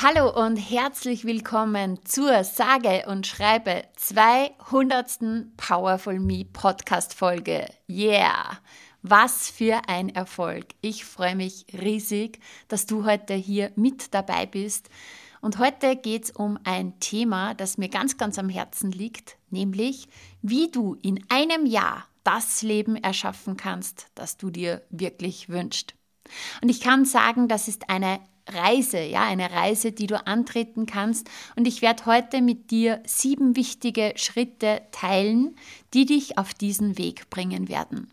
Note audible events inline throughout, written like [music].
Hallo und herzlich willkommen zur sage und schreibe 200. Powerful Me Podcast Folge. Yeah! Was für ein Erfolg. Ich freue mich riesig, dass du heute hier mit dabei bist. Und heute geht es um ein Thema, das mir ganz, ganz am Herzen liegt, nämlich wie du in einem Jahr das Leben erschaffen kannst, das du dir wirklich wünschst. Und ich kann sagen, das ist eine Reise, ja, eine Reise, die du antreten kannst. Und ich werde heute mit dir sieben wichtige Schritte teilen, die dich auf diesen Weg bringen werden.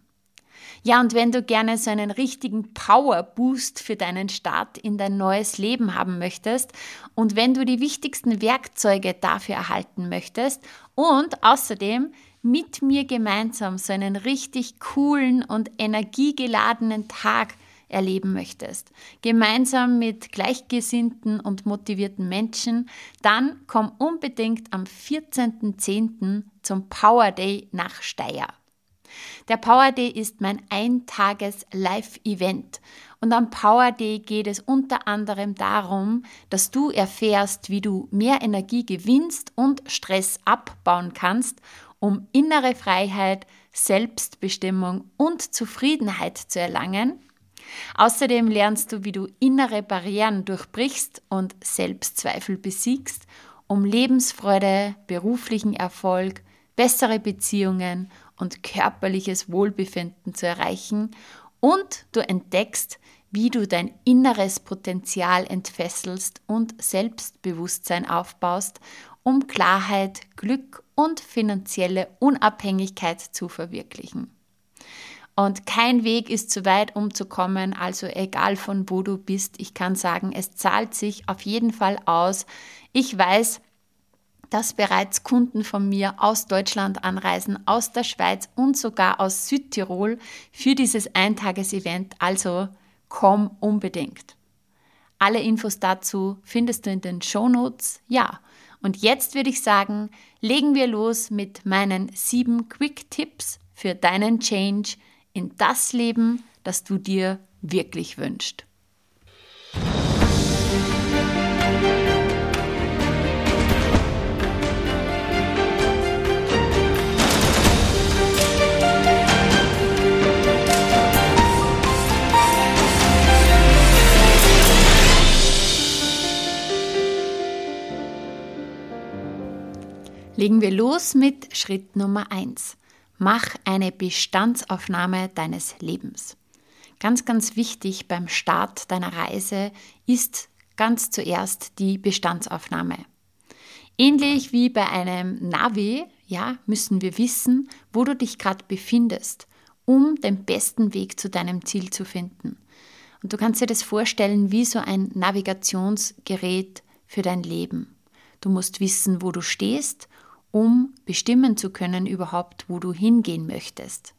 Ja, und wenn du gerne so einen richtigen Power Boost für deinen Start in dein neues Leben haben möchtest und wenn du die wichtigsten Werkzeuge dafür erhalten möchtest und außerdem mit mir gemeinsam so einen richtig coolen und energiegeladenen Tag erleben möchtest, gemeinsam mit gleichgesinnten und motivierten Menschen, dann komm unbedingt am 14.10. zum Power Day nach Steyr. Der Power Day ist mein eintages Live-Event und am Power Day geht es unter anderem darum, dass du erfährst, wie du mehr Energie gewinnst und Stress abbauen kannst, um innere Freiheit, Selbstbestimmung und Zufriedenheit zu erlangen Außerdem lernst du, wie du innere Barrieren durchbrichst und Selbstzweifel besiegst, um Lebensfreude, beruflichen Erfolg, bessere Beziehungen und körperliches Wohlbefinden zu erreichen und du entdeckst, wie du dein inneres Potenzial entfesselst und Selbstbewusstsein aufbaust, um Klarheit, Glück und finanzielle Unabhängigkeit zu verwirklichen. Und kein Weg ist zu weit, um zu kommen. Also egal von wo du bist, ich kann sagen, es zahlt sich auf jeden Fall aus. Ich weiß, dass bereits Kunden von mir aus Deutschland anreisen, aus der Schweiz und sogar aus Südtirol für dieses Eintages-Event. Also komm unbedingt. Alle Infos dazu findest du in den Shownotes. Ja, und jetzt würde ich sagen, legen wir los mit meinen sieben Quick Tipps für deinen Change in das Leben, das du dir wirklich wünschst. Legen wir los mit Schritt Nummer 1. Mach eine Bestandsaufnahme deines Lebens. Ganz, ganz wichtig beim Start deiner Reise ist ganz zuerst die Bestandsaufnahme. Ähnlich wie bei einem Navi, ja, müssen wir wissen, wo du dich gerade befindest, um den besten Weg zu deinem Ziel zu finden. Und du kannst dir das vorstellen wie so ein Navigationsgerät für dein Leben. Du musst wissen, wo du stehst um bestimmen zu können überhaupt, wo du hingehen möchtest.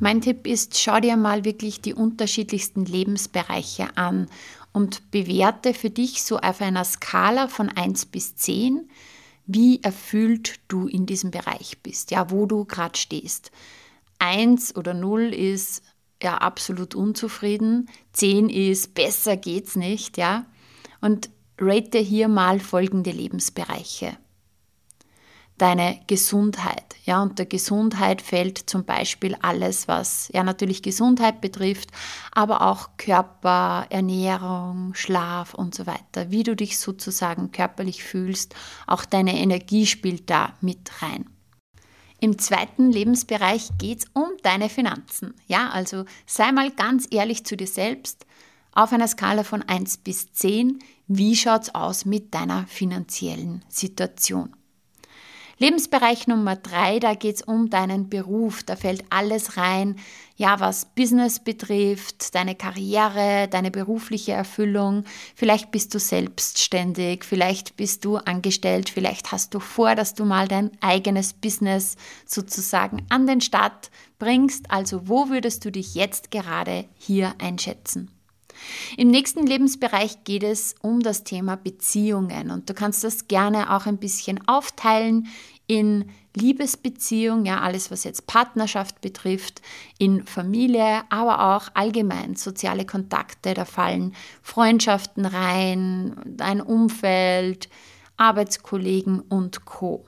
Mein Tipp ist, schau dir mal wirklich die unterschiedlichsten Lebensbereiche an und bewerte für dich so auf einer Skala von 1 bis 10, wie erfüllt du in diesem Bereich bist, ja, wo du gerade stehst. 1 oder 0 ist ja absolut unzufrieden, 10 ist besser geht's nicht, ja. Und rate hier mal folgende Lebensbereiche deine Gesundheit. Ja, unter Gesundheit fällt zum Beispiel alles, was ja natürlich Gesundheit betrifft, aber auch Körper, Ernährung, Schlaf und so weiter. Wie du dich sozusagen körperlich fühlst, auch deine Energie spielt da mit rein. Im zweiten Lebensbereich geht es um deine Finanzen. Ja, also sei mal ganz ehrlich zu dir selbst. Auf einer Skala von 1 bis 10, wie schaut es aus mit deiner finanziellen Situation? Lebensbereich Nummer drei, da geht es um deinen Beruf. Da fällt alles rein, ja, was Business betrifft, deine Karriere, deine berufliche Erfüllung. Vielleicht bist du selbstständig, vielleicht bist du angestellt, vielleicht hast du vor, dass du mal dein eigenes Business sozusagen an den Start bringst. Also wo würdest du dich jetzt gerade hier einschätzen? Im nächsten Lebensbereich geht es um das Thema Beziehungen und du kannst das gerne auch ein bisschen aufteilen in Liebesbeziehung, ja, alles was jetzt Partnerschaft betrifft, in Familie, aber auch allgemein soziale Kontakte, da fallen Freundschaften rein, dein Umfeld, Arbeitskollegen und Co.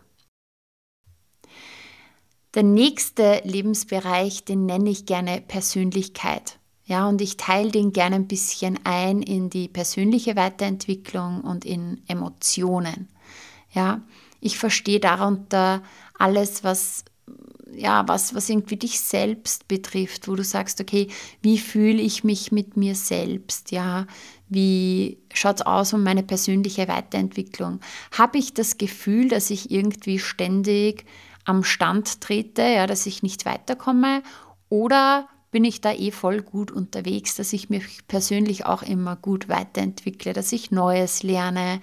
Der nächste Lebensbereich, den nenne ich gerne Persönlichkeit. Ja, und ich teile den gerne ein bisschen ein in die persönliche Weiterentwicklung und in Emotionen. Ja, ich verstehe darunter alles, was ja, was, was irgendwie dich selbst betrifft, wo du sagst, okay, wie fühle ich mich mit mir selbst, ja, wie schaut es aus um meine persönliche Weiterentwicklung? Habe ich das Gefühl, dass ich irgendwie ständig am Stand trete, ja, dass ich nicht weiterkomme? Oder bin ich da eh voll gut unterwegs, dass ich mich persönlich auch immer gut weiterentwickle, dass ich Neues lerne,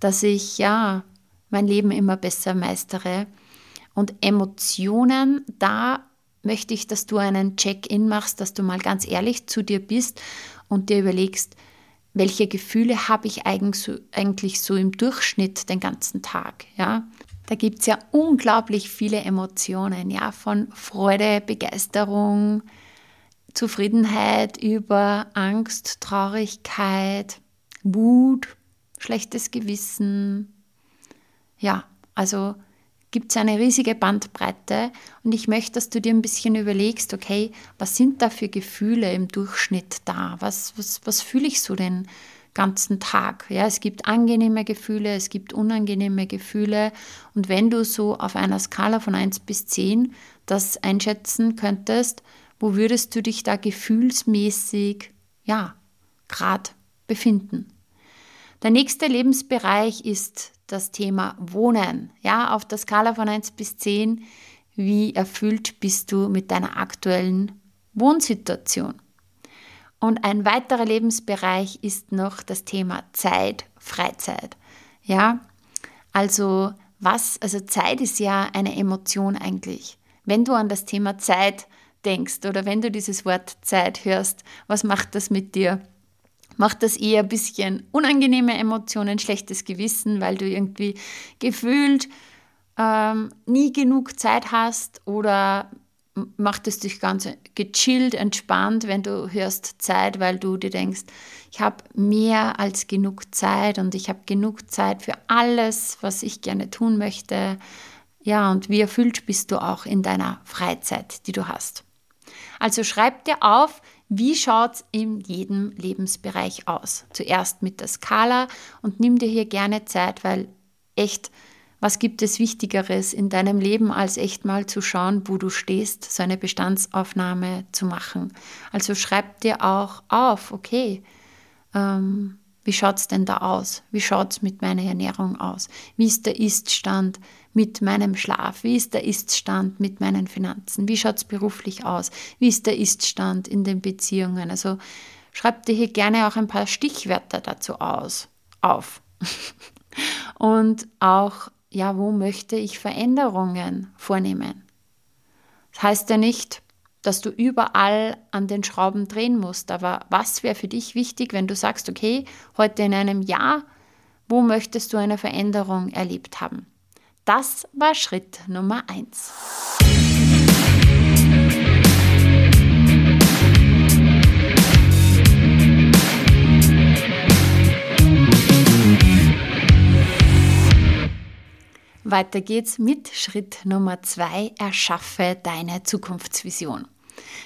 dass ich ja mein Leben immer besser meistere. Und Emotionen, da möchte ich, dass du einen Check-in machst, dass du mal ganz ehrlich zu dir bist und dir überlegst, welche Gefühle habe ich eigentlich so im Durchschnitt den ganzen Tag, ja? Da gibt es ja unglaublich viele Emotionen, ja, von Freude, Begeisterung, Zufriedenheit über Angst, Traurigkeit, Wut, schlechtes Gewissen. Ja, also gibt es eine riesige Bandbreite und ich möchte, dass du dir ein bisschen überlegst, okay, was sind da für Gefühle im Durchschnitt da? Was, was, was fühle ich so den ganzen Tag? Ja, es gibt angenehme Gefühle, es gibt unangenehme Gefühle und wenn du so auf einer Skala von 1 bis 10 das einschätzen könntest, wo würdest du dich da gefühlsmäßig, ja, gerade befinden? Der nächste Lebensbereich ist das Thema Wohnen. Ja, auf der Skala von 1 bis 10, wie erfüllt bist du mit deiner aktuellen Wohnsituation? Und ein weiterer Lebensbereich ist noch das Thema Zeit, Freizeit. Ja, also was, also Zeit ist ja eine Emotion eigentlich. Wenn du an das Thema Zeit denkst oder wenn du dieses Wort Zeit hörst, was macht das mit dir? Macht das eher ein bisschen unangenehme Emotionen, schlechtes Gewissen, weil du irgendwie gefühlt ähm, nie genug Zeit hast oder macht es dich ganz gechillt, entspannt, wenn du hörst Zeit, weil du dir denkst, ich habe mehr als genug Zeit und ich habe genug Zeit für alles, was ich gerne tun möchte. Ja, und wie erfüllt bist du auch in deiner Freizeit, die du hast. Also schreib dir auf, wie schaut es in jedem Lebensbereich aus. Zuerst mit der Skala und nimm dir hier gerne Zeit, weil echt, was gibt es Wichtigeres in deinem Leben, als echt mal zu schauen, wo du stehst, so eine Bestandsaufnahme zu machen. Also schreib dir auch auf, okay, ähm, wie schaut es denn da aus? Wie schaut es mit meiner Ernährung aus? Wie ist der Iststand mit meinem Schlaf? Wie ist der Iststand mit meinen Finanzen? Wie schaut es beruflich aus? Wie ist der Iststand in den Beziehungen? Also schreib dir hier gerne auch ein paar Stichwörter dazu aus, auf. [laughs] Und auch, ja, wo möchte ich Veränderungen vornehmen? Das heißt ja nicht, dass du überall an den Schrauben drehen musst. Aber was wäre für dich wichtig, wenn du sagst, okay, heute in einem Jahr, wo möchtest du eine Veränderung erlebt haben? Das war Schritt Nummer eins. Weiter geht's mit Schritt Nummer zwei. Erschaffe deine Zukunftsvision.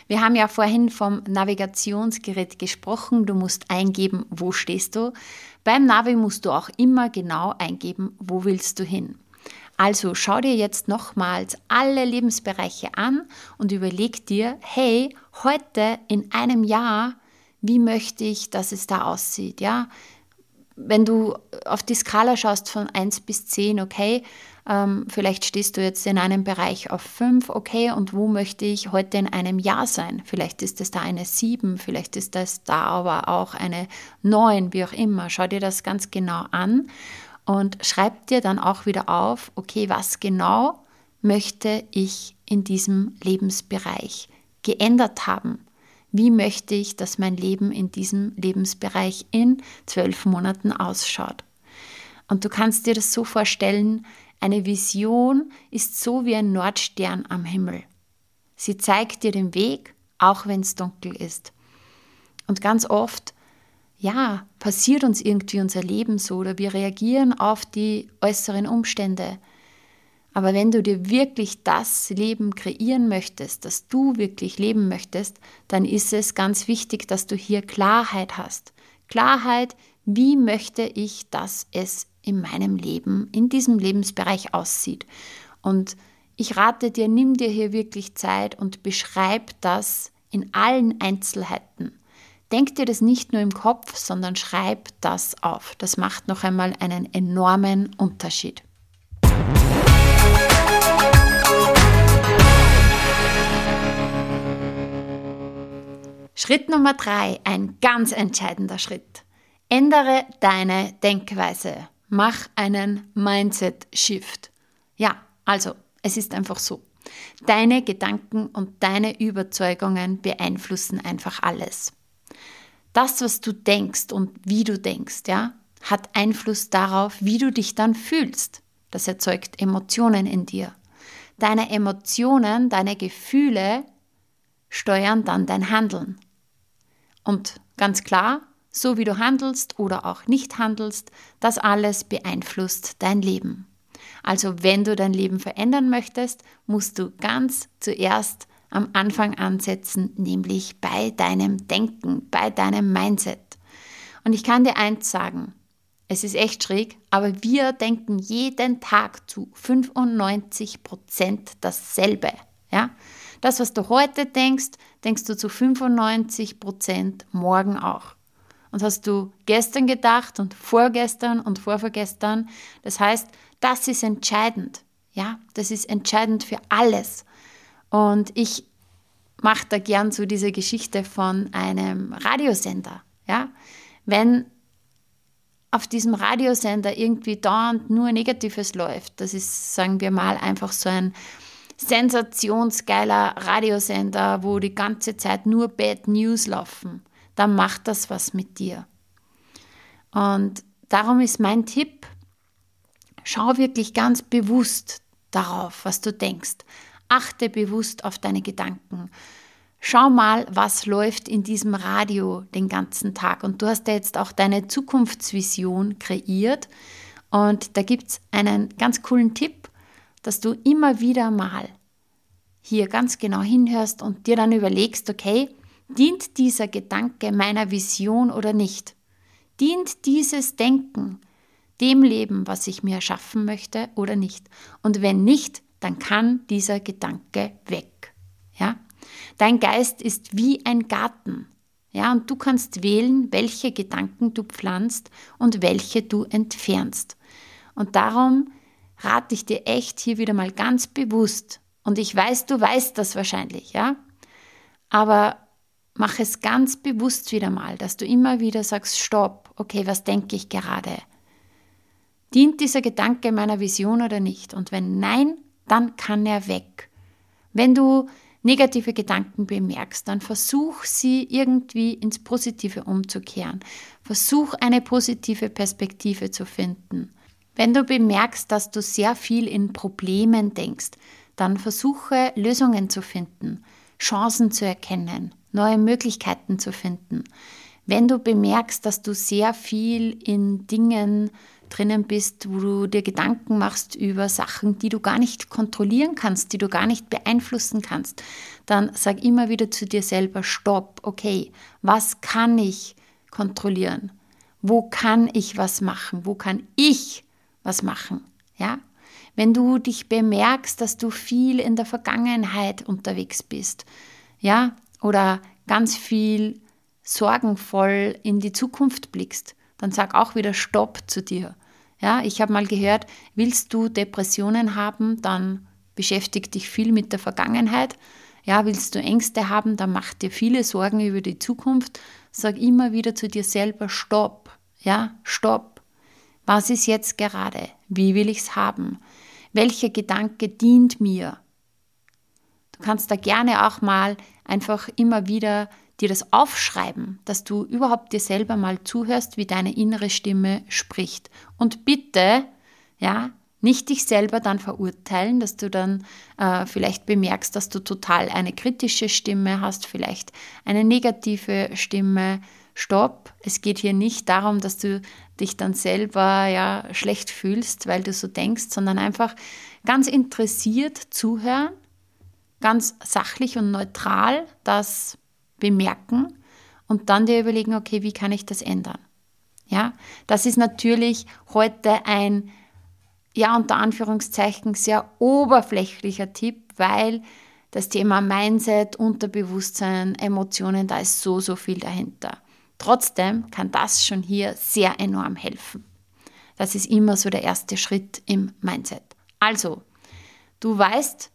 Wir haben ja vorhin vom Navigationsgerät gesprochen. Du musst eingeben, wo stehst du. Beim Navi musst du auch immer genau eingeben, wo willst du hin. Also schau dir jetzt nochmals alle Lebensbereiche an und überleg dir, hey, heute in einem Jahr, wie möchte ich, dass es da aussieht, ja? wenn du auf die Skala schaust von 1 bis 10, okay, ähm, vielleicht stehst du jetzt in einem Bereich auf 5, okay, und wo möchte ich heute in einem Jahr sein? Vielleicht ist es da eine 7, vielleicht ist es da aber auch eine 9, wie auch immer. Schau dir das ganz genau an und schreib dir dann auch wieder auf, okay, was genau möchte ich in diesem Lebensbereich geändert haben? Wie möchte ich, dass mein Leben in diesem Lebensbereich in zwölf Monaten ausschaut? Und du kannst dir das so vorstellen, eine Vision ist so wie ein Nordstern am Himmel. Sie zeigt dir den Weg, auch wenn es dunkel ist. Und ganz oft, ja, passiert uns irgendwie unser Leben so oder wir reagieren auf die äußeren Umstände. Aber wenn du dir wirklich das Leben kreieren möchtest, das du wirklich leben möchtest, dann ist es ganz wichtig, dass du hier Klarheit hast. Klarheit, wie möchte ich, dass es in meinem Leben, in diesem Lebensbereich aussieht. Und ich rate dir, nimm dir hier wirklich Zeit und beschreib das in allen Einzelheiten. Denk dir das nicht nur im Kopf, sondern schreib das auf. Das macht noch einmal einen enormen Unterschied. Schritt Nummer drei, ein ganz entscheidender Schritt. Ändere deine Denkweise. Mach einen Mindset-Shift. Ja, also, es ist einfach so. Deine Gedanken und deine Überzeugungen beeinflussen einfach alles. Das, was du denkst und wie du denkst, ja, hat Einfluss darauf, wie du dich dann fühlst. Das erzeugt Emotionen in dir. Deine Emotionen, deine Gefühle steuern dann dein Handeln. Und ganz klar, so wie du handelst oder auch nicht handelst, das alles beeinflusst dein Leben. Also wenn du dein Leben verändern möchtest, musst du ganz zuerst am Anfang ansetzen, nämlich bei deinem Denken, bei deinem Mindset. Und ich kann dir eins sagen, es ist echt schräg, aber wir denken jeden Tag zu 95 Prozent dasselbe. Ja? Das, was du heute denkst, denkst du zu 95 Prozent morgen auch. Und hast du gestern gedacht und vorgestern und vorvergestern. Das heißt, das ist entscheidend. Ja, das ist entscheidend für alles. Und ich mache da gern so diese Geschichte von einem Radiosender. Ja, wenn auf diesem Radiosender irgendwie dauernd nur Negatives läuft, das ist, sagen wir mal, einfach so ein sensationsgeiler Radiosender, wo die ganze Zeit nur Bad News laufen, dann macht das was mit dir. Und darum ist mein Tipp, schau wirklich ganz bewusst darauf, was du denkst. Achte bewusst auf deine Gedanken. Schau mal, was läuft in diesem Radio den ganzen Tag. Und du hast ja jetzt auch deine Zukunftsvision kreiert. Und da gibt es einen ganz coolen Tipp, dass du immer wieder mal hier ganz genau hinhörst und dir dann überlegst, okay, dient dieser Gedanke meiner Vision oder nicht? Dient dieses Denken dem Leben, was ich mir erschaffen möchte oder nicht? Und wenn nicht, dann kann dieser Gedanke weg. Ja? Dein Geist ist wie ein Garten. Ja, und du kannst wählen, welche Gedanken du pflanzt und welche du entfernst. Und darum rate ich dir echt hier wieder mal ganz bewusst, und ich weiß, du weißt das wahrscheinlich, ja, aber mach es ganz bewusst wieder mal, dass du immer wieder sagst, stopp, okay, was denke ich gerade? Dient dieser Gedanke meiner Vision oder nicht? Und wenn nein, dann kann er weg. Wenn du negative Gedanken bemerkst, dann versuch sie irgendwie ins Positive umzukehren. Versuch eine positive Perspektive zu finden. Wenn du bemerkst, dass du sehr viel in Problemen denkst, dann versuche Lösungen zu finden, Chancen zu erkennen, neue Möglichkeiten zu finden. Wenn du bemerkst, dass du sehr viel in Dingen drinnen bist, wo du dir Gedanken machst über Sachen, die du gar nicht kontrollieren kannst, die du gar nicht beeinflussen kannst, dann sag immer wieder zu dir selber, stopp, okay, was kann ich kontrollieren? Wo kann ich was machen? Wo kann ich was machen. Ja? Wenn du dich bemerkst, dass du viel in der Vergangenheit unterwegs bist, ja, oder ganz viel sorgenvoll in die Zukunft blickst, dann sag auch wieder Stopp zu dir. Ja, ich habe mal gehört, willst du Depressionen haben, dann beschäftige dich viel mit der Vergangenheit. Ja, willst du Ängste haben, dann mach dir viele Sorgen über die Zukunft. Sag immer wieder zu dir selber Stopp. Ja, Stopp. Was ist jetzt gerade? Wie will ich es haben? Welcher Gedanke dient mir? Du kannst da gerne auch mal einfach immer wieder dir das aufschreiben, dass du überhaupt dir selber mal zuhörst, wie deine innere Stimme spricht. Und bitte, ja, nicht dich selber dann verurteilen, dass du dann äh, vielleicht bemerkst, dass du total eine kritische Stimme hast, vielleicht eine negative Stimme. Stopp, es geht hier nicht darum, dass du dich dann selber ja schlecht fühlst, weil du so denkst, sondern einfach ganz interessiert zuhören, ganz sachlich und neutral das bemerken und dann dir überlegen, okay, wie kann ich das ändern? Ja, das ist natürlich heute ein, ja, unter Anführungszeichen sehr oberflächlicher Tipp, weil das Thema Mindset, Unterbewusstsein, Emotionen, da ist so, so viel dahinter. Trotzdem kann das schon hier sehr enorm helfen. Das ist immer so der erste Schritt im Mindset. Also, du weißt,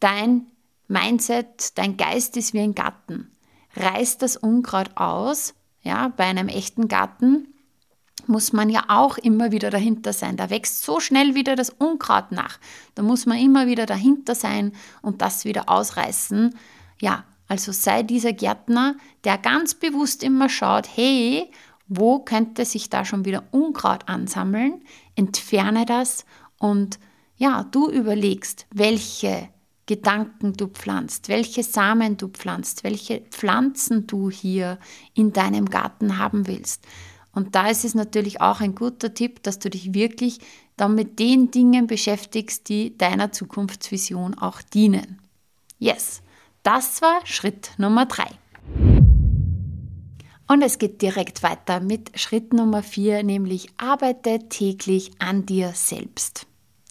dein Mindset, dein Geist ist wie ein Garten reißt das Unkraut aus. Ja, bei einem echten Garten muss man ja auch immer wieder dahinter sein. Da wächst so schnell wieder das Unkraut nach. Da muss man immer wieder dahinter sein und das wieder ausreißen. Ja, also sei dieser Gärtner, der ganz bewusst immer schaut, hey, wo könnte sich da schon wieder Unkraut ansammeln? Entferne das und ja, du überlegst, welche Gedanken du pflanzt, welche Samen du pflanzt, welche Pflanzen du hier in deinem Garten haben willst. Und da ist es natürlich auch ein guter Tipp, dass du dich wirklich dann mit den Dingen beschäftigst, die deiner Zukunftsvision auch dienen. Yes, das war Schritt Nummer drei. Und es geht direkt weiter mit Schritt Nummer vier, nämlich arbeite täglich an dir selbst.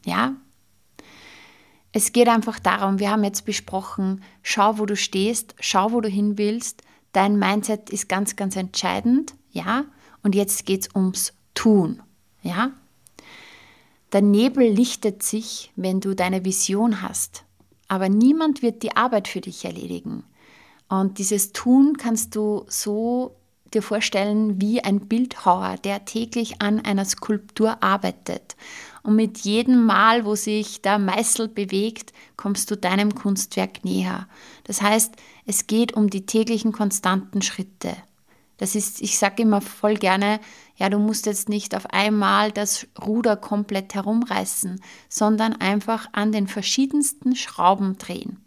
Ja, es geht einfach darum, wir haben jetzt besprochen, schau, wo du stehst, schau, wo du hin willst. Dein Mindset ist ganz, ganz entscheidend, ja. Und jetzt geht es ums Tun, ja. Der Nebel lichtet sich, wenn du deine Vision hast. Aber niemand wird die Arbeit für dich erledigen. Und dieses Tun kannst du so dir vorstellen wie ein Bildhauer, der täglich an einer Skulptur arbeitet. Und mit jedem Mal, wo sich der Meißel bewegt, kommst du deinem Kunstwerk näher. Das heißt, es geht um die täglichen konstanten Schritte. Das ist, ich sage immer voll gerne, ja, du musst jetzt nicht auf einmal das Ruder komplett herumreißen, sondern einfach an den verschiedensten Schrauben drehen.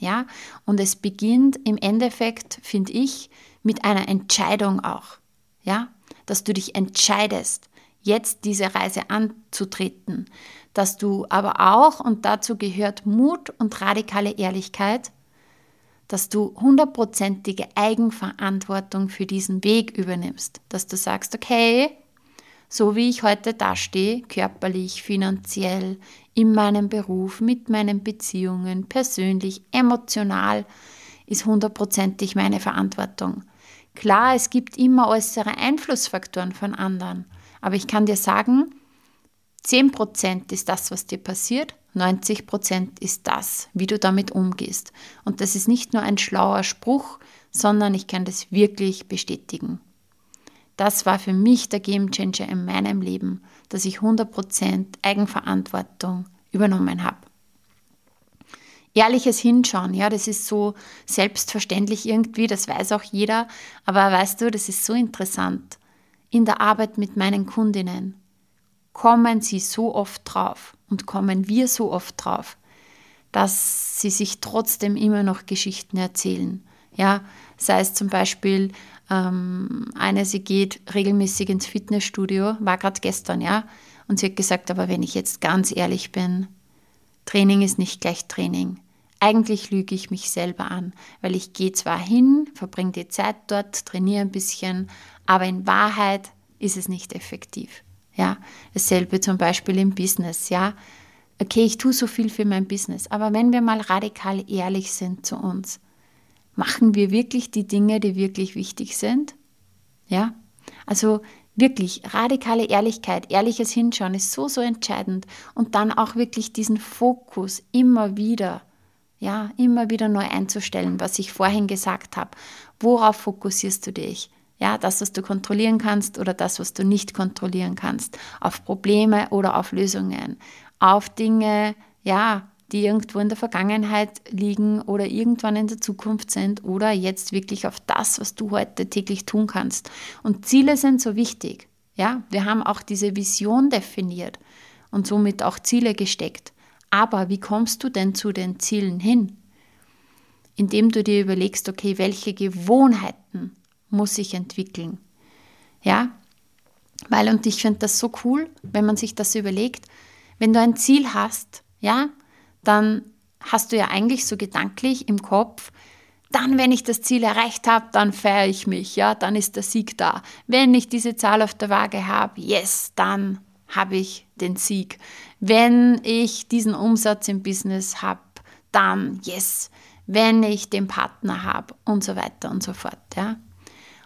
Ja, und es beginnt im Endeffekt, finde ich, mit einer Entscheidung auch. Ja, dass du dich entscheidest jetzt diese Reise anzutreten, dass du aber auch, und dazu gehört Mut und radikale Ehrlichkeit, dass du hundertprozentige Eigenverantwortung für diesen Weg übernimmst, dass du sagst, okay, so wie ich heute dastehe, körperlich, finanziell, in meinem Beruf, mit meinen Beziehungen, persönlich, emotional, ist hundertprozentig meine Verantwortung. Klar, es gibt immer äußere Einflussfaktoren von anderen. Aber ich kann dir sagen, 10% ist das, was dir passiert, 90% ist das, wie du damit umgehst. Und das ist nicht nur ein schlauer Spruch, sondern ich kann das wirklich bestätigen. Das war für mich der Gamechanger in meinem Leben, dass ich 100% Eigenverantwortung übernommen habe. Ehrliches Hinschauen, ja, das ist so selbstverständlich irgendwie, das weiß auch jeder, aber weißt du, das ist so interessant in der Arbeit mit meinen Kundinnen kommen sie so oft drauf und kommen wir so oft drauf, dass sie sich trotzdem immer noch Geschichten erzählen. Ja, sei es zum Beispiel, ähm, eine, sie geht regelmäßig ins Fitnessstudio, war gerade gestern, ja, und sie hat gesagt, aber wenn ich jetzt ganz ehrlich bin, Training ist nicht gleich Training. Eigentlich lüge ich mich selber an, weil ich gehe zwar hin, verbringe die Zeit dort, trainiere ein bisschen, aber in Wahrheit ist es nicht effektiv. Ja, dasselbe zum Beispiel im Business. Ja, okay, ich tue so viel für mein Business, aber wenn wir mal radikal ehrlich sind zu uns, machen wir wirklich die Dinge, die wirklich wichtig sind? Ja, also Wirklich, radikale Ehrlichkeit, ehrliches Hinschauen ist so, so entscheidend. Und dann auch wirklich diesen Fokus immer wieder, ja, immer wieder neu einzustellen, was ich vorhin gesagt habe. Worauf fokussierst du dich? Ja, das, was du kontrollieren kannst oder das, was du nicht kontrollieren kannst. Auf Probleme oder auf Lösungen. Auf Dinge, ja, die irgendwo in der Vergangenheit liegen oder irgendwann in der Zukunft sind oder jetzt wirklich auf das, was du heute täglich tun kannst. Und Ziele sind so wichtig. Ja, wir haben auch diese Vision definiert und somit auch Ziele gesteckt. Aber wie kommst du denn zu den Zielen hin? Indem du dir überlegst, okay, welche Gewohnheiten muss ich entwickeln? Ja, weil, und ich finde das so cool, wenn man sich das überlegt, wenn du ein Ziel hast, ja, dann hast du ja eigentlich so gedanklich im Kopf, dann, wenn ich das Ziel erreicht habe, dann feiere ich mich, ja, dann ist der Sieg da. Wenn ich diese Zahl auf der Waage habe, yes, dann habe ich den Sieg. Wenn ich diesen Umsatz im Business habe, dann yes. Wenn ich den Partner habe und so weiter und so fort, ja.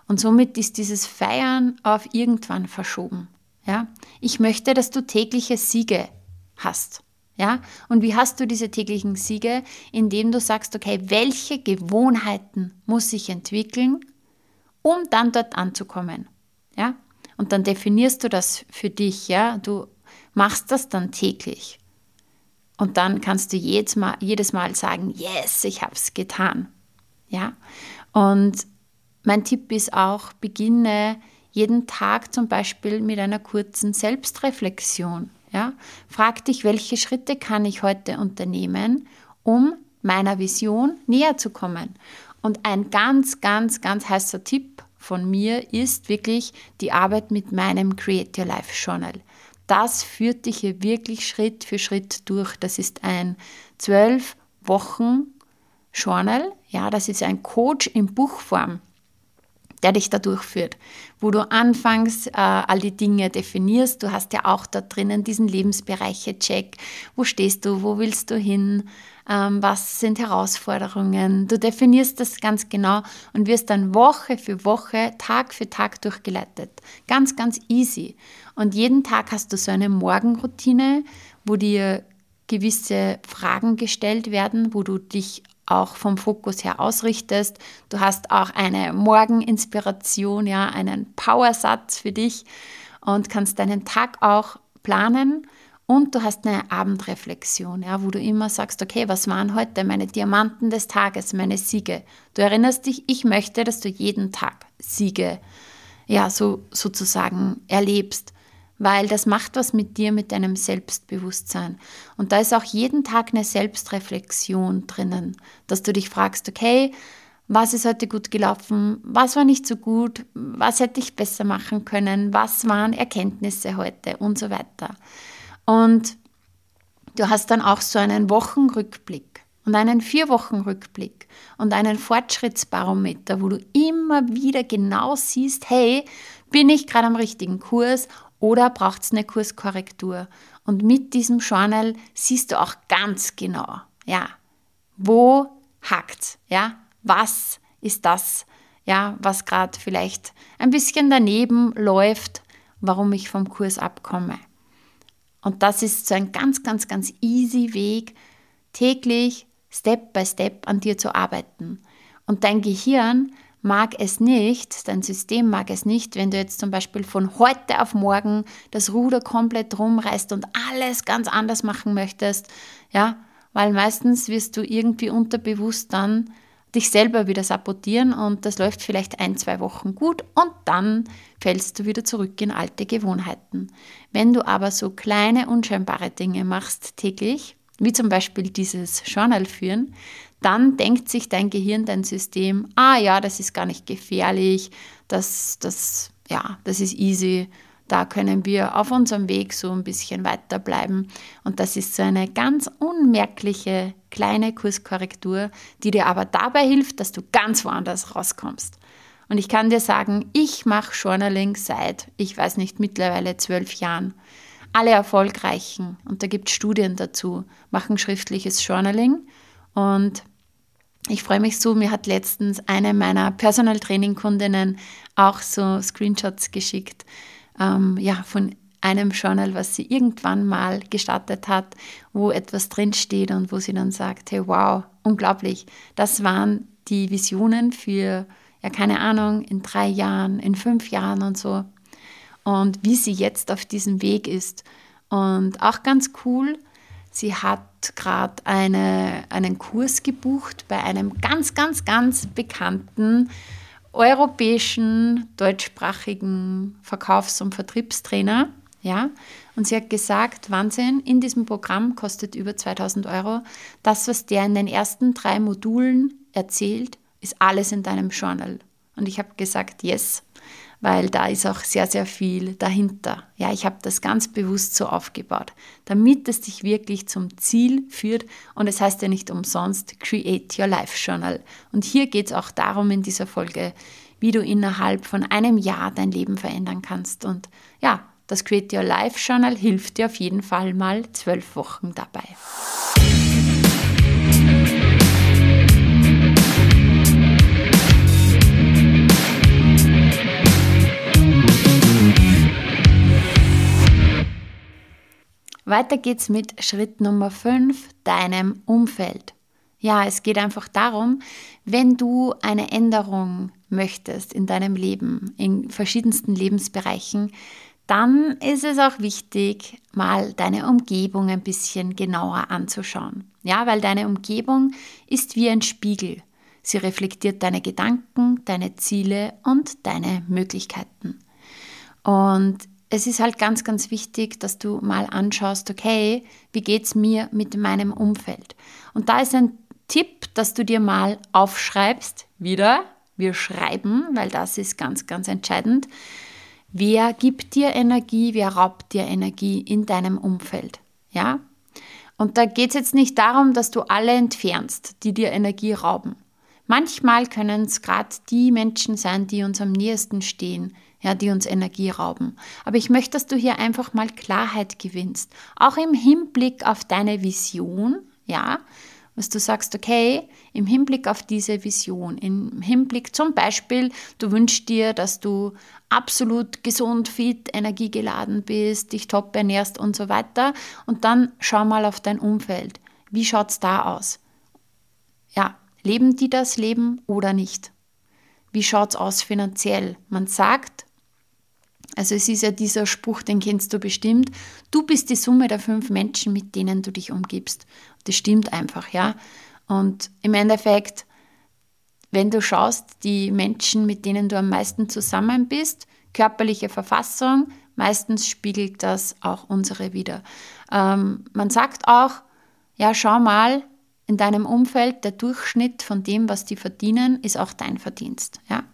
Und somit ist dieses Feiern auf irgendwann verschoben, ja. Ich möchte, dass du tägliche Siege hast. Ja? Und wie hast du diese täglichen Siege? Indem du sagst, okay, welche Gewohnheiten muss ich entwickeln, um dann dort anzukommen? Ja? Und dann definierst du das für dich, ja? Du machst das dann täglich. Und dann kannst du jedes Mal, jedes Mal sagen, yes, ich habe es getan. Ja? Und mein Tipp ist auch, beginne jeden Tag zum Beispiel mit einer kurzen Selbstreflexion. Ja? Frag dich, welche Schritte kann ich heute unternehmen, um meiner Vision näher zu kommen. Und ein ganz, ganz, ganz heißer Tipp von mir ist wirklich die Arbeit mit meinem Create Your Life Journal. Das führt dich hier wirklich Schritt für Schritt durch. Das ist ein zwölf Wochen Journal. Ja, das ist ein Coach in Buchform der dich da durchführt, wo du anfangs äh, all die Dinge definierst. Du hast ja auch da drinnen diesen Lebensbereiche-Check. Wo stehst du? Wo willst du hin? Ähm, was sind Herausforderungen? Du definierst das ganz genau und wirst dann Woche für Woche, Tag für Tag durchgeleitet. Ganz, ganz easy. Und jeden Tag hast du so eine Morgenroutine, wo dir gewisse Fragen gestellt werden, wo du dich auch vom Fokus her ausrichtest. Du hast auch eine Morgeninspiration, ja, einen Powersatz für dich und kannst deinen Tag auch planen. Und du hast eine Abendreflexion, ja, wo du immer sagst, okay, was waren heute meine Diamanten des Tages, meine Siege? Du erinnerst dich, ich möchte, dass du jeden Tag Siege, ja, so sozusagen erlebst weil das macht was mit dir, mit deinem Selbstbewusstsein. Und da ist auch jeden Tag eine Selbstreflexion drinnen, dass du dich fragst, okay, was ist heute gut gelaufen, was war nicht so gut, was hätte ich besser machen können, was waren Erkenntnisse heute und so weiter. Und du hast dann auch so einen Wochenrückblick und einen Vier-Wochen-Rückblick und einen Fortschrittsbarometer, wo du immer wieder genau siehst, hey, bin ich gerade am richtigen Kurs oder braucht es eine Kurskorrektur? Und mit diesem Journal siehst du auch ganz genau, ja, wo hakt, ja, was ist das, ja, was gerade vielleicht ein bisschen daneben läuft, warum ich vom Kurs abkomme. Und das ist so ein ganz, ganz, ganz easy Weg, täglich, Step by Step an dir zu arbeiten. Und dein Gehirn mag es nicht, dein System mag es nicht, wenn du jetzt zum Beispiel von heute auf morgen das Ruder komplett rumreißt und alles ganz anders machen möchtest, ja, weil meistens wirst du irgendwie unterbewusst dann dich selber wieder sabotieren und das läuft vielleicht ein, zwei Wochen gut und dann fällst du wieder zurück in alte Gewohnheiten. Wenn du aber so kleine, unscheinbare Dinge machst täglich, wie zum Beispiel dieses Journal führen, dann denkt sich dein Gehirn, dein System, ah ja, das ist gar nicht gefährlich, das, das, ja, das ist easy, da können wir auf unserem Weg so ein bisschen weiterbleiben. Und das ist so eine ganz unmerkliche kleine Kurskorrektur, die dir aber dabei hilft, dass du ganz woanders rauskommst. Und ich kann dir sagen, ich mache Journaling seit, ich weiß nicht, mittlerweile zwölf Jahren. Alle Erfolgreichen, und da gibt es Studien dazu, machen schriftliches Journaling und ich freue mich so, mir hat letztens eine meiner Personal Training Kundinnen auch so Screenshots geschickt, ähm, ja, von einem Journal, was sie irgendwann mal gestartet hat, wo etwas drinsteht und wo sie dann sagt, hey, wow, unglaublich, das waren die Visionen für, ja, keine Ahnung, in drei Jahren, in fünf Jahren und so. Und wie sie jetzt auf diesem Weg ist. Und auch ganz cool, sie hat gerade eine, einen Kurs gebucht bei einem ganz, ganz, ganz bekannten europäischen deutschsprachigen Verkaufs- und Vertriebstrainer. Ja, und sie hat gesagt, Wahnsinn, in diesem Programm kostet über 2000 Euro. Das, was der in den ersten drei Modulen erzählt, ist alles in deinem Journal. Und ich habe gesagt, yes, weil da ist auch sehr, sehr viel dahinter. Ja, ich habe das ganz bewusst so aufgebaut, damit es dich wirklich zum Ziel führt. Und es heißt ja nicht umsonst Create Your Life Journal. Und hier geht es auch darum in dieser Folge, wie du innerhalb von einem Jahr dein Leben verändern kannst. Und ja, das Create Your Life Journal hilft dir auf jeden Fall mal zwölf Wochen dabei. Weiter geht's mit Schritt Nummer 5, deinem Umfeld. Ja, es geht einfach darum, wenn du eine Änderung möchtest in deinem Leben, in verschiedensten Lebensbereichen, dann ist es auch wichtig, mal deine Umgebung ein bisschen genauer anzuschauen. Ja, weil deine Umgebung ist wie ein Spiegel. Sie reflektiert deine Gedanken, deine Ziele und deine Möglichkeiten. Und es ist halt ganz, ganz wichtig, dass du mal anschaust, okay, wie geht es mir mit meinem Umfeld? Und da ist ein Tipp, dass du dir mal aufschreibst, wieder, wir schreiben, weil das ist ganz, ganz entscheidend. Wer gibt dir Energie, wer raubt dir Energie in deinem Umfeld? Ja? Und da geht es jetzt nicht darum, dass du alle entfernst, die dir Energie rauben. Manchmal können es gerade die Menschen sein, die uns am nächsten stehen, ja, die uns Energie rauben. Aber ich möchte, dass du hier einfach mal Klarheit gewinnst, auch im Hinblick auf deine Vision, ja, dass du sagst, okay, im Hinblick auf diese Vision, im Hinblick zum Beispiel, du wünschst dir, dass du absolut gesund, fit, energiegeladen bist, dich top ernährst und so weiter. Und dann schau mal auf dein Umfeld. Wie schaut es da aus? Ja, leben die das Leben oder nicht? Wie schaut es aus finanziell? Man sagt, also es ist ja dieser Spruch, den kennst du bestimmt. Du bist die Summe der fünf Menschen, mit denen du dich umgibst. Das stimmt einfach, ja. Und im Endeffekt, wenn du schaust, die Menschen, mit denen du am meisten zusammen bist, körperliche Verfassung, meistens spiegelt das auch unsere wieder. Ähm, man sagt auch, ja, schau mal, in deinem Umfeld, der Durchschnitt von dem, was die verdienen, ist auch dein Verdienst. Ja?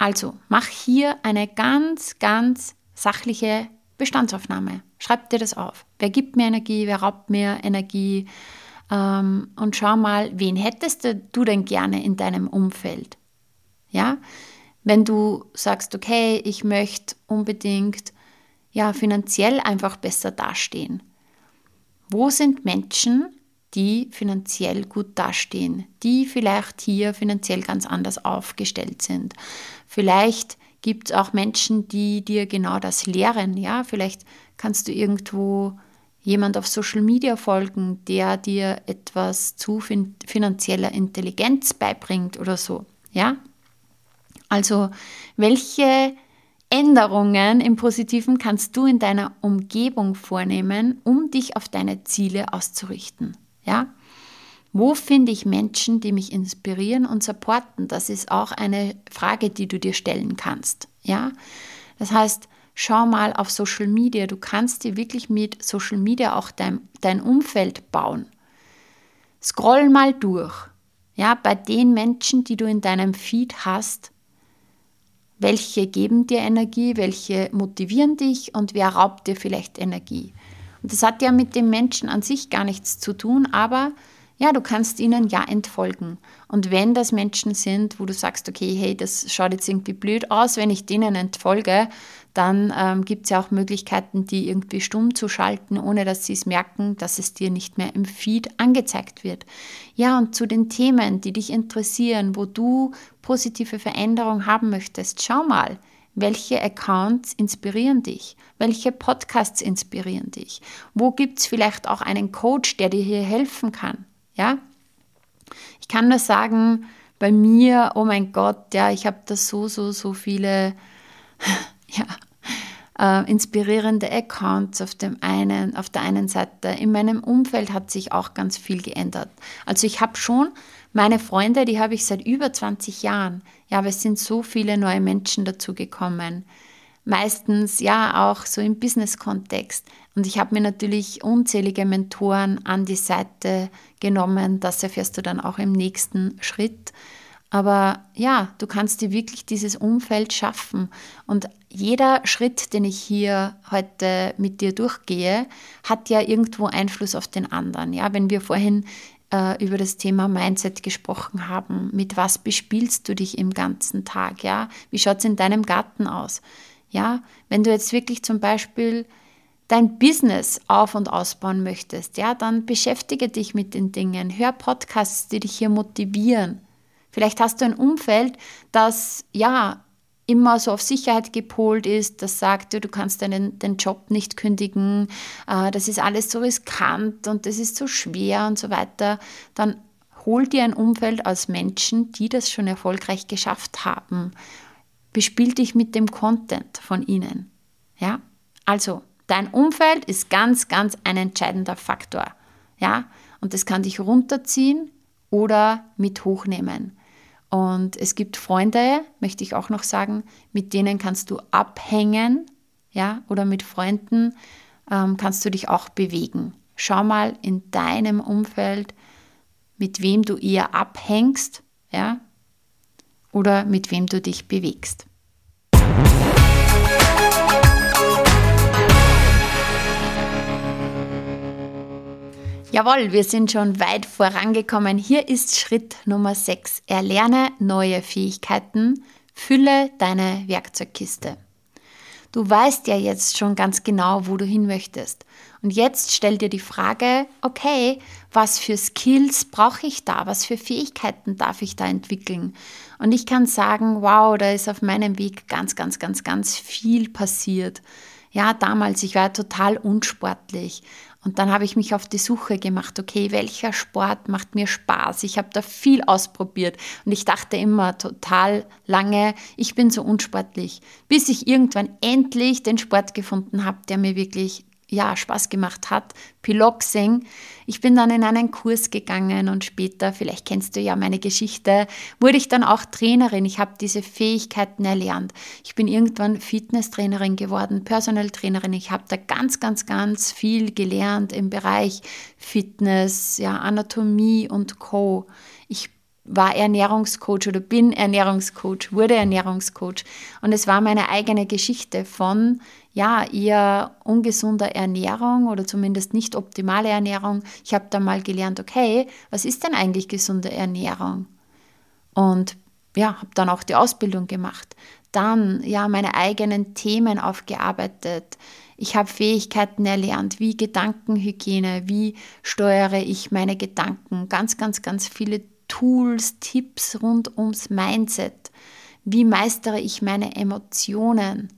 Also mach hier eine ganz, ganz sachliche Bestandsaufnahme. Schreib dir das auf. Wer gibt mir Energie? Wer raubt mir Energie? Ähm, und schau mal, wen hättest du denn gerne in deinem Umfeld? Ja, wenn du sagst, okay, ich möchte unbedingt ja finanziell einfach besser dastehen. Wo sind Menschen, die finanziell gut dastehen, die vielleicht hier finanziell ganz anders aufgestellt sind. Vielleicht gibt es auch Menschen, die dir genau das lehren. Ja, vielleicht kannst du irgendwo jemand auf Social Media folgen, der dir etwas zu fin finanzieller Intelligenz beibringt oder so. Ja, also welche Änderungen im Positiven kannst du in deiner Umgebung vornehmen, um dich auf deine Ziele auszurichten? Ja? Wo finde ich Menschen, die mich inspirieren und supporten? Das ist auch eine Frage, die du dir stellen kannst. Ja? Das heißt, schau mal auf Social Media. Du kannst dir wirklich mit Social Media auch dein, dein Umfeld bauen. Scroll mal durch. Ja, bei den Menschen, die du in deinem Feed hast, welche geben dir Energie, welche motivieren dich und wer raubt dir vielleicht Energie. Und das hat ja mit dem Menschen an sich gar nichts zu tun, aber ja, du kannst ihnen ja entfolgen. Und wenn das Menschen sind, wo du sagst, okay, hey, das schaut jetzt irgendwie blöd aus, wenn ich denen entfolge, dann ähm, gibt es ja auch Möglichkeiten, die irgendwie stumm zu schalten, ohne dass sie es merken, dass es dir nicht mehr im Feed angezeigt wird. Ja, und zu den Themen, die dich interessieren, wo du positive Veränderung haben möchtest, schau mal, welche Accounts inspirieren dich? Welche Podcasts inspirieren dich? Wo gibt es vielleicht auch einen Coach, der dir hier helfen kann? Ja? Ich kann nur sagen, bei mir, oh mein Gott, ja, ich habe da so, so, so viele [laughs] ja, äh, inspirierende Accounts auf dem einen, auf der einen Seite. In meinem Umfeld hat sich auch ganz viel geändert. Also ich habe schon meine Freunde, die habe ich seit über 20 Jahren. Ja, aber es sind so viele neue Menschen dazugekommen. Meistens ja auch so im Business-Kontext. Und ich habe mir natürlich unzählige Mentoren an die Seite genommen. Das erfährst du dann auch im nächsten Schritt. Aber ja, du kannst dir wirklich dieses Umfeld schaffen. Und jeder Schritt, den ich hier heute mit dir durchgehe, hat ja irgendwo Einfluss auf den anderen. Ja, wenn wir vorhin äh, über das Thema Mindset gesprochen haben, mit was bespielst du dich im ganzen Tag? Ja, wie schaut es in deinem Garten aus? Ja, wenn du jetzt wirklich zum Beispiel dein Business auf- und ausbauen möchtest, ja, dann beschäftige dich mit den Dingen, hör Podcasts, die dich hier motivieren Vielleicht hast du ein Umfeld, das ja immer so auf Sicherheit gepolt ist, das sagt, du kannst deinen den Job nicht kündigen, äh, das ist alles so riskant und das ist so schwer und so weiter, dann hol dir ein Umfeld aus Menschen, die das schon erfolgreich geschafft haben. Bespiel dich mit dem Content von ihnen. Ja? Also, dein Umfeld ist ganz, ganz ein entscheidender Faktor. Ja? Und das kann dich runterziehen oder mit hochnehmen. Und es gibt Freunde, möchte ich auch noch sagen, mit denen kannst du abhängen, ja, oder mit Freunden ähm, kannst du dich auch bewegen. Schau mal in deinem Umfeld, mit wem du eher abhängst, ja, oder mit wem du dich bewegst. Jawohl, wir sind schon weit vorangekommen. Hier ist Schritt Nummer 6. Erlerne neue Fähigkeiten, fülle deine Werkzeugkiste. Du weißt ja jetzt schon ganz genau, wo du hin möchtest. Und jetzt stell dir die Frage, okay, was für Skills brauche ich da? Was für Fähigkeiten darf ich da entwickeln? Und ich kann sagen, wow, da ist auf meinem Weg ganz, ganz, ganz, ganz viel passiert. Ja, damals, ich war total unsportlich. Und dann habe ich mich auf die Suche gemacht, okay, welcher Sport macht mir Spaß? Ich habe da viel ausprobiert und ich dachte immer total lange, ich bin so unsportlich, bis ich irgendwann endlich den Sport gefunden habe, der mir wirklich ja, Spaß gemacht hat, Piloxing. Ich bin dann in einen Kurs gegangen und später, vielleicht kennst du ja meine Geschichte, wurde ich dann auch Trainerin. Ich habe diese Fähigkeiten erlernt. Ich bin irgendwann Fitnesstrainerin geworden, Personal Trainerin. Ich habe da ganz, ganz, ganz viel gelernt im Bereich Fitness, ja, Anatomie und Co. Ich war Ernährungscoach oder bin Ernährungscoach, wurde Ernährungscoach. Und es war meine eigene Geschichte von ja, eher ungesunder Ernährung oder zumindest nicht optimale Ernährung. Ich habe da mal gelernt, okay, was ist denn eigentlich gesunde Ernährung? Und ja, habe dann auch die Ausbildung gemacht. Dann ja, meine eigenen Themen aufgearbeitet. Ich habe Fähigkeiten erlernt, wie Gedankenhygiene, wie steuere ich meine Gedanken. Ganz, ganz, ganz viele Tools, Tipps rund ums Mindset. Wie meistere ich meine Emotionen?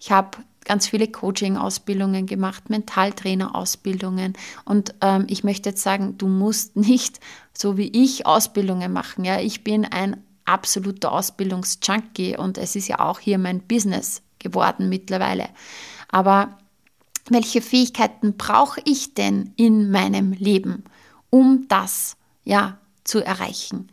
Ich habe ganz viele Coaching-Ausbildungen gemacht, Mentaltrainer-Ausbildungen. Und ähm, ich möchte jetzt sagen, du musst [laughs] nicht so wie ich Ausbildungen machen. Ja, ich bin ein absoluter Ausbildungsjunkie und es ist ja auch hier mein Business geworden mittlerweile. Aber welche Fähigkeiten brauche ich denn in meinem Leben, um das ja zu erreichen?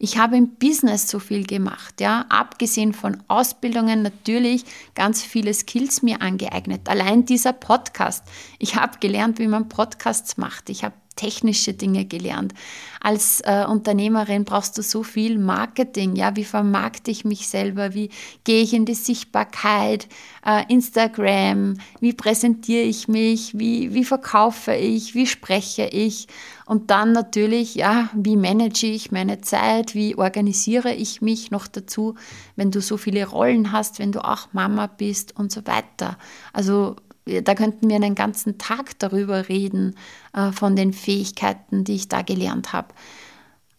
Ich habe im Business so viel gemacht, ja, abgesehen von Ausbildungen natürlich ganz viele Skills mir angeeignet. Allein dieser Podcast. Ich habe gelernt, wie man Podcasts macht. Ich habe technische Dinge gelernt. Als äh, Unternehmerin brauchst du so viel Marketing. Ja, wie vermarkte ich mich selber? Wie gehe ich in die Sichtbarkeit? Äh, Instagram? Wie präsentiere ich mich? Wie, wie verkaufe ich? Wie spreche ich? Und dann natürlich, ja, wie manage ich meine Zeit? Wie organisiere ich mich noch dazu, wenn du so viele Rollen hast, wenn du auch Mama bist und so weiter. Also da könnten wir einen ganzen Tag darüber reden, äh, von den Fähigkeiten, die ich da gelernt habe.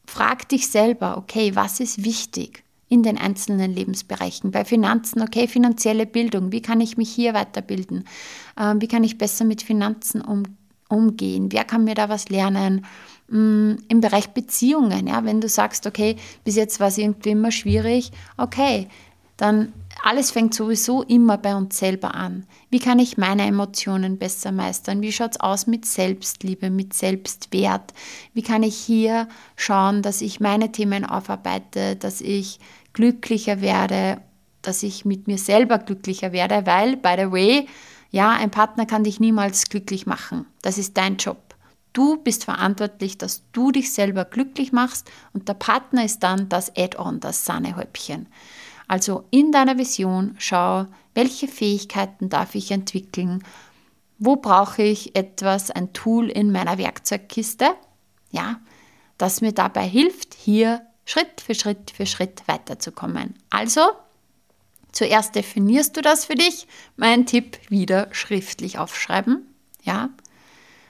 Frag dich selber, okay, was ist wichtig? in den einzelnen Lebensbereichen. Bei Finanzen, okay, finanzielle Bildung, wie kann ich mich hier weiterbilden? Ähm, wie kann ich besser mit Finanzen um, umgehen? Wer kann mir da was lernen? Mm, Im Bereich Beziehungen, ja, wenn du sagst, okay, bis jetzt war es irgendwie immer schwierig, okay, dann alles fängt sowieso immer bei uns selber an. Wie kann ich meine Emotionen besser meistern? Wie schaut es aus mit Selbstliebe, mit Selbstwert? Wie kann ich hier schauen, dass ich meine Themen aufarbeite, dass ich glücklicher werde, dass ich mit mir selber glücklicher werde? Weil, by the way, ja, ein Partner kann dich niemals glücklich machen. Das ist dein Job. Du bist verantwortlich, dass du dich selber glücklich machst und der Partner ist dann das Add-on, das Sahnehäubchen. Also in deiner Vision schau, welche Fähigkeiten darf ich entwickeln, wo brauche ich etwas, ein Tool in meiner Werkzeugkiste, ja, das mir dabei hilft, hier Schritt für Schritt für Schritt weiterzukommen. Also, zuerst definierst du das für dich. Mein Tipp, wieder schriftlich aufschreiben, ja.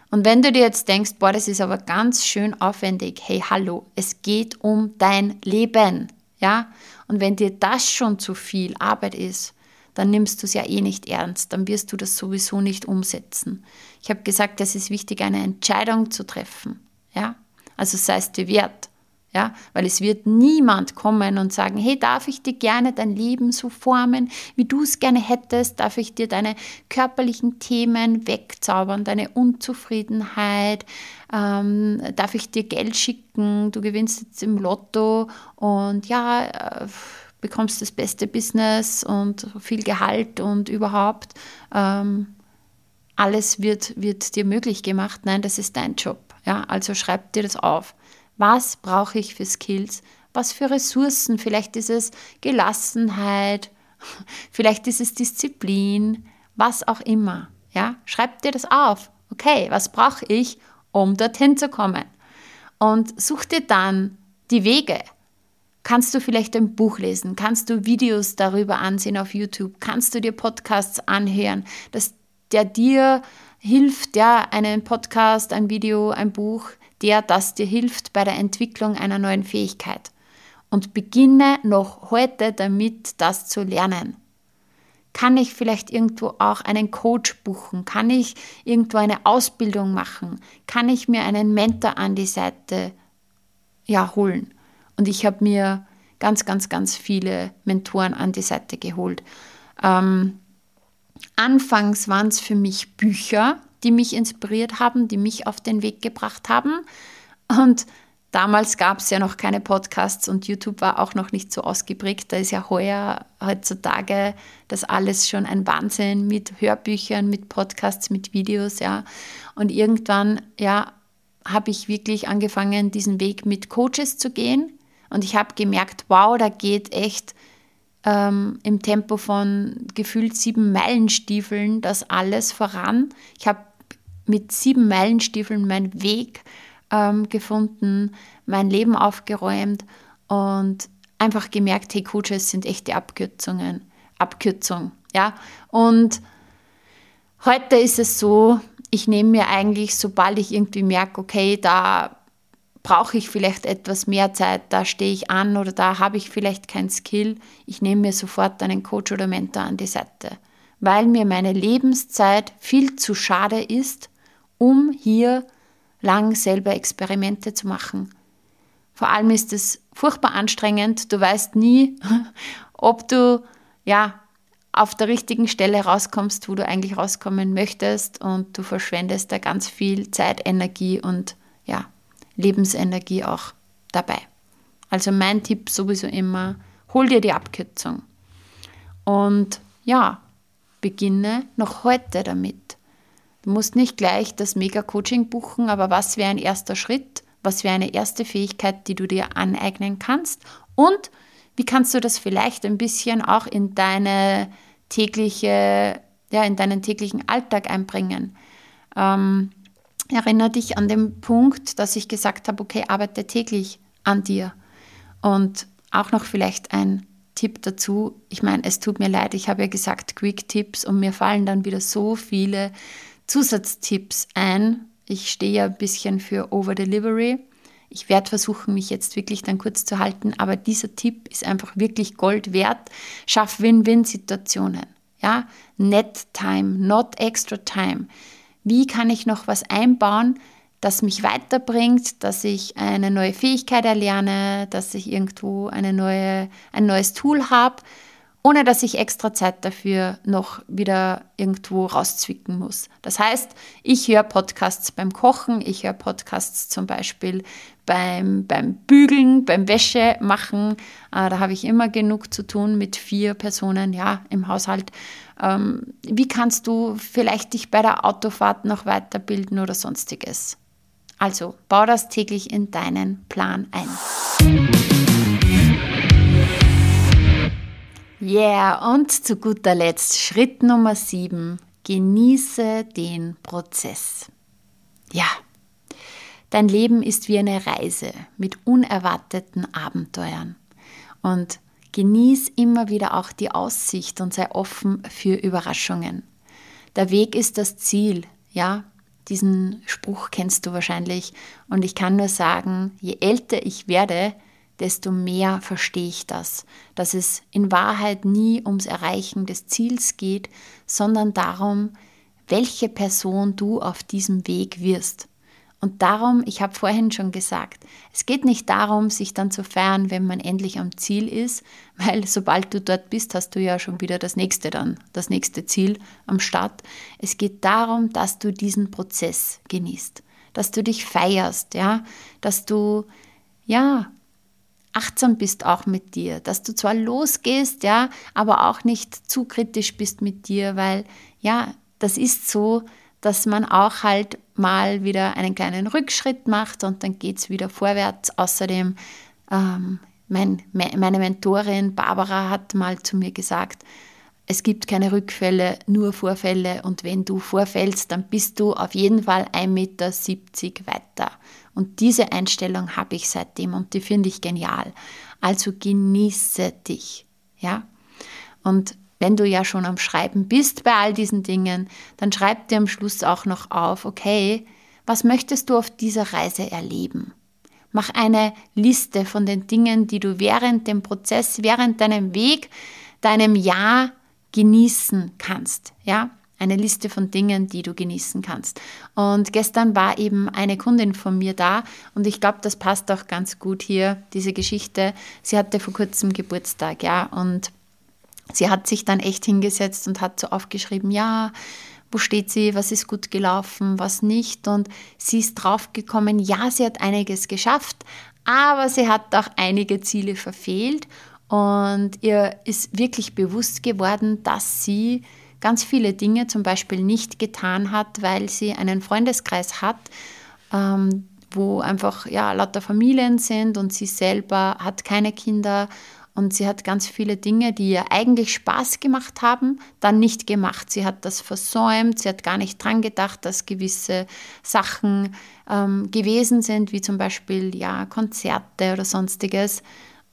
Und wenn du dir jetzt denkst, boah, das ist aber ganz schön aufwendig, hey, hallo, es geht um dein Leben, ja. Und wenn dir das schon zu viel Arbeit ist, dann nimmst du es ja eh nicht ernst, dann wirst du das sowieso nicht umsetzen. Ich habe gesagt, es ist wichtig, eine Entscheidung zu treffen. Ja? Also sei es dir wert. Ja, weil es wird niemand kommen und sagen, hey, darf ich dir gerne dein Leben so formen, wie du es gerne hättest? Darf ich dir deine körperlichen Themen wegzaubern, deine Unzufriedenheit? Ähm, darf ich dir Geld schicken? Du gewinnst jetzt im Lotto und ja, äh, bekommst das beste Business und viel Gehalt und überhaupt. Ähm, alles wird, wird dir möglich gemacht. Nein, das ist dein Job. Ja, also schreib dir das auf. Was brauche ich für Skills? Was für Ressourcen? Vielleicht ist es Gelassenheit, [laughs] vielleicht ist es Disziplin, was auch immer. Ja, schreib dir das auf. Okay, was brauche ich, um dorthin zu kommen? Und such dir dann die Wege. Kannst du vielleicht ein Buch lesen? Kannst du Videos darüber ansehen auf YouTube? Kannst du dir Podcasts anhören, dass der dir hilft, ja, einen Podcast, ein Video, ein Buch, der das dir hilft bei der Entwicklung einer neuen Fähigkeit. Und beginne noch heute damit, das zu lernen. Kann ich vielleicht irgendwo auch einen Coach buchen? Kann ich irgendwo eine Ausbildung machen? Kann ich mir einen Mentor an die Seite ja, holen? Und ich habe mir ganz, ganz, ganz viele Mentoren an die Seite geholt. Ähm, anfangs waren es für mich Bücher, die mich inspiriert haben, die mich auf den Weg gebracht haben. Und damals gab es ja noch keine Podcasts und YouTube war auch noch nicht so ausgeprägt. Da ist ja heuer, heutzutage, das alles schon ein Wahnsinn mit Hörbüchern, mit Podcasts, mit Videos, ja. Und irgendwann, ja, habe ich wirklich angefangen, diesen Weg mit Coaches zu gehen. Und ich habe gemerkt, wow, da geht echt ähm, im Tempo von gefühlt sieben Meilenstiefeln das alles voran. Ich habe mit sieben Meilenstiefeln meinen Weg ähm, gefunden, mein Leben aufgeräumt und einfach gemerkt, hey, Coaches sind echte Abkürzungen, Abkürzung, ja. Und heute ist es so, ich nehme mir eigentlich, sobald ich irgendwie merke, okay, da brauche ich vielleicht etwas mehr Zeit, da stehe ich an oder da habe ich vielleicht kein Skill, ich nehme mir sofort einen Coach oder Mentor an die Seite, weil mir meine Lebenszeit viel zu schade ist, um hier lang selber Experimente zu machen. Vor allem ist es furchtbar anstrengend. Du weißt nie, [laughs] ob du ja auf der richtigen Stelle rauskommst, wo du eigentlich rauskommen möchtest und du verschwendest da ganz viel Zeit, Energie und ja, Lebensenergie auch dabei. Also mein Tipp sowieso immer, hol dir die Abkürzung. Und ja, beginne noch heute damit. Du musst nicht gleich das Mega-Coaching buchen, aber was wäre ein erster Schritt? Was wäre eine erste Fähigkeit, die du dir aneignen kannst? Und wie kannst du das vielleicht ein bisschen auch in deine tägliche, ja, in deinen täglichen Alltag einbringen? Ähm, erinnere dich an den Punkt, dass ich gesagt habe, okay, arbeite täglich an dir. Und auch noch vielleicht ein Tipp dazu. Ich meine, es tut mir leid, ich habe ja gesagt Quick Tipps und mir fallen dann wieder so viele Zusatztipps ein. Ich stehe ja ein bisschen für Over-Delivery. Ich werde versuchen, mich jetzt wirklich dann kurz zu halten, aber dieser Tipp ist einfach wirklich Gold wert. Schaff Win-Win-Situationen. Ja, net time, not extra time. Wie kann ich noch was einbauen, das mich weiterbringt, dass ich eine neue Fähigkeit erlerne, dass ich irgendwo eine neue, ein neues Tool habe, ohne dass ich extra Zeit dafür noch wieder irgendwo rauszwicken muss. Das heißt, ich höre Podcasts beim Kochen, ich höre Podcasts zum Beispiel beim, beim Bügeln, beim Wäsche machen. Äh, da habe ich immer genug zu tun mit vier Personen ja, im Haushalt. Ähm, wie kannst du vielleicht dich bei der Autofahrt noch weiterbilden oder sonstiges? Also bau das täglich in deinen Plan ein. Yeah, und zu guter Letzt Schritt Nummer 7. Genieße den Prozess. Ja, dein Leben ist wie eine Reise mit unerwarteten Abenteuern. Und genieß immer wieder auch die Aussicht und sei offen für Überraschungen. Der Weg ist das Ziel, ja, diesen Spruch kennst du wahrscheinlich. Und ich kann nur sagen, je älter ich werde, desto mehr verstehe ich das, dass es in Wahrheit nie ums Erreichen des Ziels geht, sondern darum, welche Person du auf diesem Weg wirst. Und darum, ich habe vorhin schon gesagt, es geht nicht darum, sich dann zu feiern, wenn man endlich am Ziel ist, [laughs] weil sobald du dort bist, hast du ja schon wieder das nächste dann, das nächste Ziel am Start. Es geht darum, dass du diesen Prozess genießt, dass du dich feierst, ja, dass du ja achtsam bist auch mit dir, dass du zwar losgehst, ja, aber auch nicht zu kritisch bist mit dir, weil ja, das ist so, dass man auch halt mal wieder einen kleinen Rückschritt macht und dann geht es wieder vorwärts. Außerdem, ähm, mein, meine Mentorin Barbara hat mal zu mir gesagt, es gibt keine Rückfälle, nur Vorfälle und wenn du vorfällst, dann bist du auf jeden Fall 1,70 Meter weiter. Und diese Einstellung habe ich seitdem und die finde ich genial. Also genieße dich, ja. Und wenn du ja schon am Schreiben bist bei all diesen Dingen, dann schreib dir am Schluss auch noch auf, okay, was möchtest du auf dieser Reise erleben? Mach eine Liste von den Dingen, die du während dem Prozess, während deinem Weg, deinem Jahr genießen kannst. Ja, eine Liste von Dingen, die du genießen kannst. Und gestern war eben eine Kundin von mir da und ich glaube, das passt auch ganz gut hier, diese Geschichte. Sie hatte vor kurzem Geburtstag, ja, und sie hat sich dann echt hingesetzt und hat so aufgeschrieben, ja, wo steht sie, was ist gut gelaufen, was nicht. Und sie ist draufgekommen, ja, sie hat einiges geschafft, aber sie hat auch einige Ziele verfehlt. Und ihr ist wirklich bewusst geworden, dass sie ganz viele Dinge zum Beispiel nicht getan hat, weil sie einen Freundeskreis hat, ähm, wo einfach ja lauter Familien sind und sie selber hat keine Kinder und sie hat ganz viele Dinge, die ihr eigentlich Spaß gemacht haben, dann nicht gemacht. Sie hat das versäumt, sie hat gar nicht dran gedacht, dass gewisse Sachen ähm, gewesen sind, wie zum Beispiel ja, Konzerte oder sonstiges.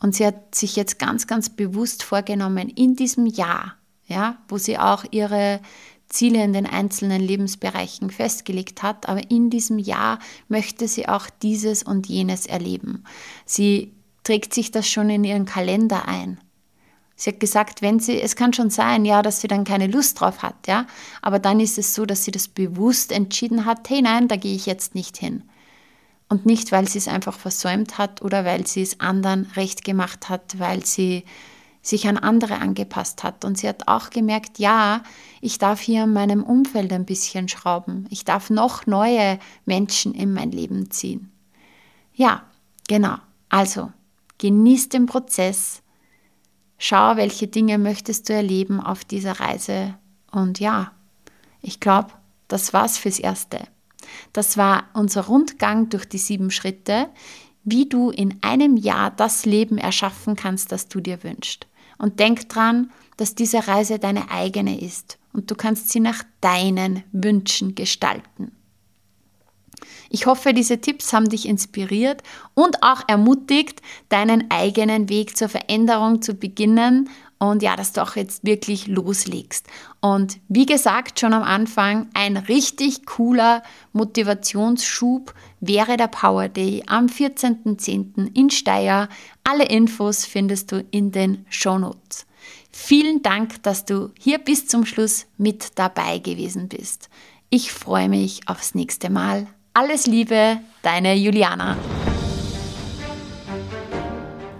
Und sie hat sich jetzt ganz, ganz bewusst vorgenommen, in diesem Jahr, ja, wo sie auch ihre Ziele in den einzelnen Lebensbereichen festgelegt hat, aber in diesem Jahr möchte sie auch dieses und jenes erleben. Sie trägt sich das schon in ihren Kalender ein. Sie hat gesagt, wenn sie, es kann schon sein, ja, dass sie dann keine Lust drauf hat, ja, aber dann ist es so, dass sie das bewusst entschieden hat, hey nein, da gehe ich jetzt nicht hin. Und nicht, weil sie es einfach versäumt hat oder weil sie es anderen recht gemacht hat, weil sie sich an andere angepasst hat. Und sie hat auch gemerkt, ja, ich darf hier in meinem Umfeld ein bisschen schrauben. Ich darf noch neue Menschen in mein Leben ziehen. Ja, genau. Also, Genieß den Prozess. Schau, welche Dinge möchtest du erleben auf dieser Reise. Und ja, ich glaube, das war's fürs Erste. Das war unser Rundgang durch die sieben Schritte, wie du in einem Jahr das Leben erschaffen kannst, das du dir wünschst. Und denk dran, dass diese Reise deine eigene ist und du kannst sie nach deinen Wünschen gestalten. Ich hoffe, diese Tipps haben dich inspiriert und auch ermutigt, deinen eigenen Weg zur Veränderung zu beginnen und ja, dass du auch jetzt wirklich loslegst. Und wie gesagt, schon am Anfang, ein richtig cooler Motivationsschub wäre der Power Day am 14.10. in Steyr. Alle Infos findest du in den Shownotes. Vielen Dank, dass du hier bis zum Schluss mit dabei gewesen bist. Ich freue mich aufs nächste Mal. Alles Liebe, deine Juliana.